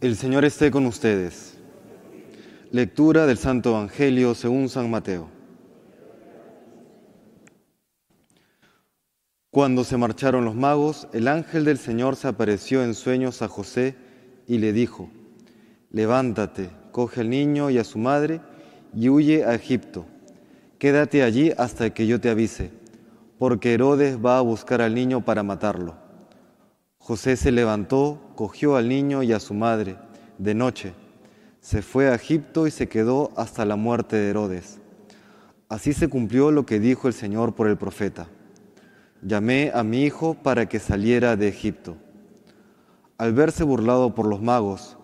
El Señor esté con ustedes. Lectura del Santo Evangelio según San Mateo. Cuando se marcharon los magos, el ángel del Señor se apareció en sueños a José y le dijo, Levántate, coge al niño y a su madre y huye a Egipto. Quédate allí hasta que yo te avise, porque Herodes va a buscar al niño para matarlo. José se levantó, cogió al niño y a su madre, de noche, se fue a Egipto y se quedó hasta la muerte de Herodes. Así se cumplió lo que dijo el Señor por el profeta. Llamé a mi hijo para que saliera de Egipto. Al verse burlado por los magos,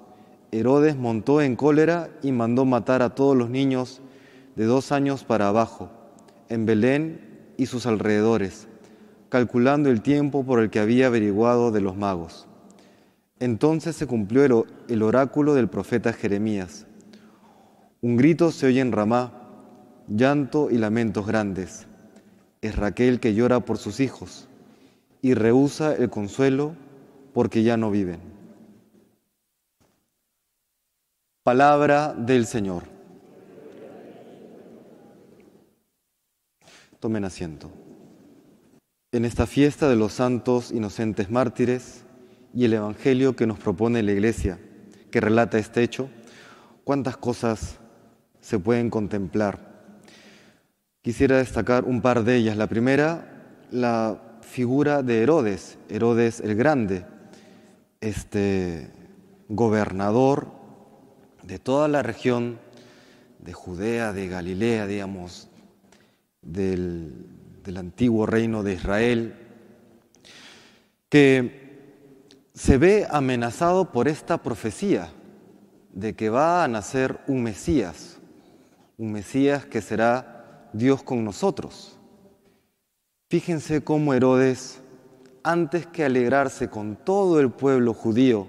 Herodes montó en cólera y mandó matar a todos los niños de dos años para abajo, en Belén y sus alrededores, calculando el tiempo por el que había averiguado de los magos. Entonces se cumplió el oráculo del profeta Jeremías. Un grito se oye en Ramá, llanto y lamentos grandes es Raquel que llora por sus hijos y rehúsa el consuelo porque ya no viven. Palabra del Señor. Tomen asiento. En esta fiesta de los santos inocentes mártires y el Evangelio que nos propone la Iglesia, que relata este hecho, cuántas cosas se pueden contemplar Quisiera destacar un par de ellas. La primera, la figura de Herodes, Herodes el Grande, este gobernador de toda la región de Judea, de Galilea, digamos, del, del antiguo reino de Israel, que se ve amenazado por esta profecía de que va a nacer un Mesías, un Mesías que será Dios con nosotros. Fíjense cómo Herodes, antes que alegrarse con todo el pueblo judío,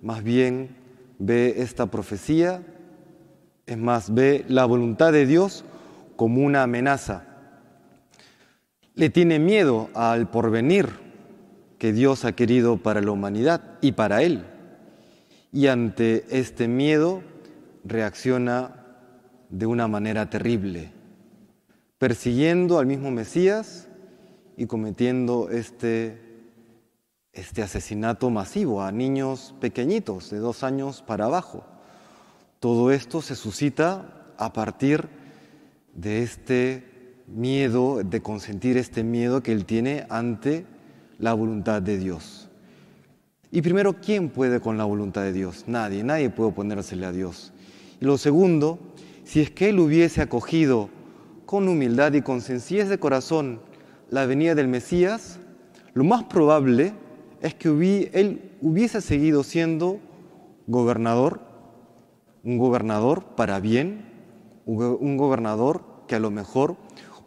más bien ve esta profecía, es más, ve la voluntad de Dios como una amenaza. Le tiene miedo al porvenir que Dios ha querido para la humanidad y para él. Y ante este miedo reacciona de una manera terrible persiguiendo al mismo Mesías y cometiendo este, este asesinato masivo a niños pequeñitos de dos años para abajo. Todo esto se suscita a partir de este miedo, de consentir este miedo que él tiene ante la voluntad de Dios. Y primero, ¿quién puede con la voluntad de Dios? Nadie, nadie puede oponérsele a Dios. Y lo segundo, si es que él hubiese acogido con humildad y con sencillez de corazón la venida del Mesías, lo más probable es que él hubiese seguido siendo gobernador, un gobernador para bien, un gobernador que a lo mejor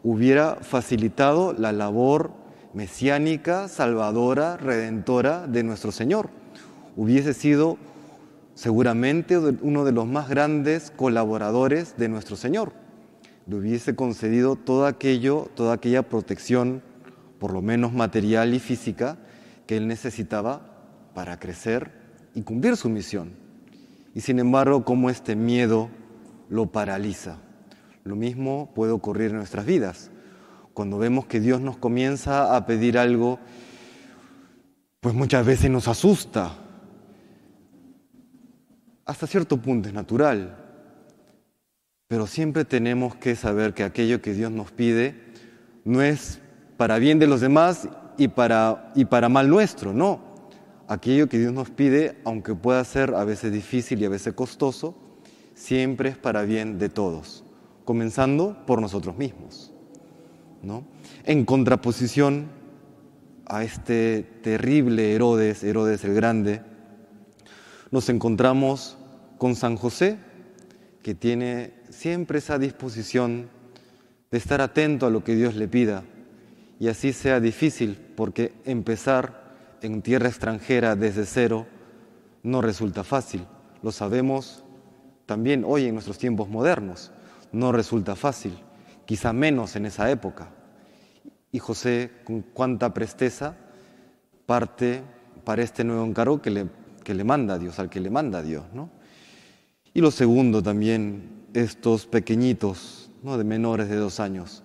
hubiera facilitado la labor mesiánica, salvadora, redentora de nuestro Señor. Hubiese sido seguramente uno de los más grandes colaboradores de nuestro Señor le hubiese concedido todo aquello, toda aquella protección, por lo menos material y física, que él necesitaba para crecer y cumplir su misión. Y sin embargo, como este miedo lo paraliza. Lo mismo puede ocurrir en nuestras vidas. Cuando vemos que Dios nos comienza a pedir algo, pues muchas veces nos asusta. Hasta cierto punto es natural, pero siempre tenemos que saber que aquello que Dios nos pide no es para bien de los demás y para, y para mal nuestro, no. Aquello que Dios nos pide, aunque pueda ser a veces difícil y a veces costoso, siempre es para bien de todos, comenzando por nosotros mismos. ¿no? En contraposición a este terrible Herodes, Herodes el Grande, nos encontramos con San José, que tiene siempre esa disposición de estar atento a lo que Dios le pida y así sea difícil, porque empezar en tierra extranjera desde cero no resulta fácil. Lo sabemos también hoy en nuestros tiempos modernos. No resulta fácil, quizá menos en esa época. Y José, con cuánta presteza, parte para este nuevo encargo que le, que le manda Dios, al que le manda Dios. ¿no? Y lo segundo también, estos pequeñitos, ¿no? de menores de dos años,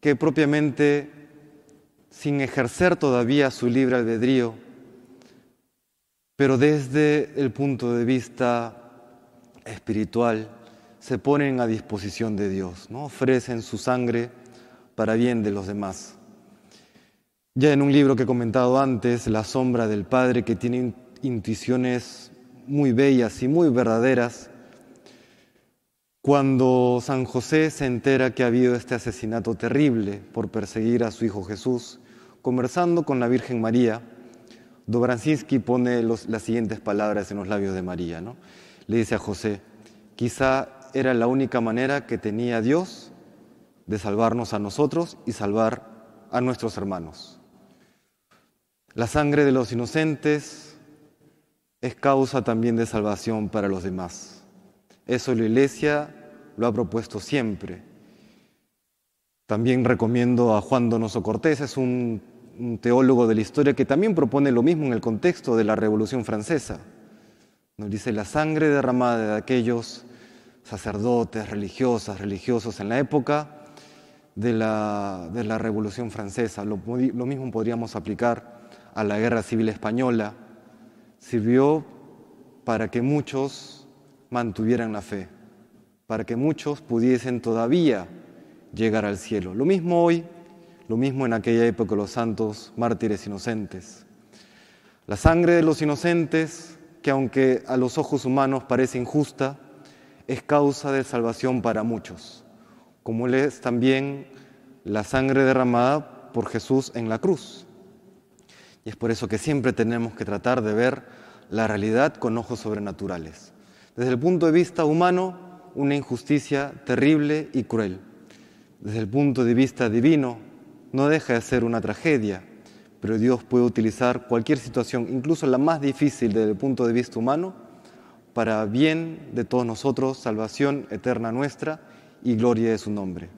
que propiamente, sin ejercer todavía su libre albedrío, pero desde el punto de vista espiritual, se ponen a disposición de Dios, ¿no? ofrecen su sangre para bien de los demás. Ya en un libro que he comentado antes, La sombra del Padre, que tiene intuiciones muy bellas y muy verdaderas, cuando San José se entera que ha habido este asesinato terrible por perseguir a su hijo Jesús, conversando con la Virgen María, Dobranzinski pone las siguientes palabras en los labios de María. ¿no? Le dice a José, quizá era la única manera que tenía Dios de salvarnos a nosotros y salvar a nuestros hermanos. La sangre de los inocentes es causa también de salvación para los demás. Eso la Iglesia lo ha propuesto siempre. También recomiendo a Juan Donoso Cortés, es un, un, teólogo de la historia que también propone lo mismo en el contexto de la Revolución Francesa. Nos dice la sangre derramada de aquellos sacerdotes, religiosas, religiosos en la época de la, de la Revolución Francesa. Lo, lo, mismo podríamos aplicar a la Guerra Civil Española. Sirvió para que muchos mantuvieran la fe, para que muchos pudiesen todavía llegar al cielo. Lo mismo hoy, lo mismo en aquella época los santos mártires inocentes. La sangre de los inocentes, que aunque a los ojos humanos parece injusta, es causa de salvación para muchos, como es también la sangre derramada por Jesús en la cruz. Y es por eso que siempre tenemos que tratar de ver la realidad con ojos sobrenaturales. Desde el punto de vista humano, una injusticia terrible y cruel. Desde el punto de vista divino, no deja de ser una tragedia, pero Dios puede utilizar cualquier situación, incluso la más difícil desde el punto de vista humano, para bien de todos nosotros, salvación eterna nuestra y gloria de su nombre.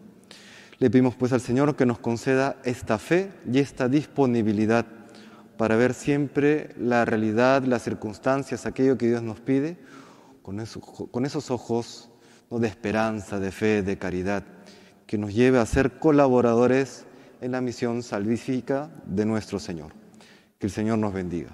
Le pedimos pues al Señor que nos conceda esta fe y esta disponibilidad para ver siempre la realidad, las circunstancias, aquello que Dios nos pide, con, esos ojos de esperanza, de fe, de caridad, que nos lleve a ser colaboradores en la misión salvífica de nuestro Señor. Que el Señor nos bendiga.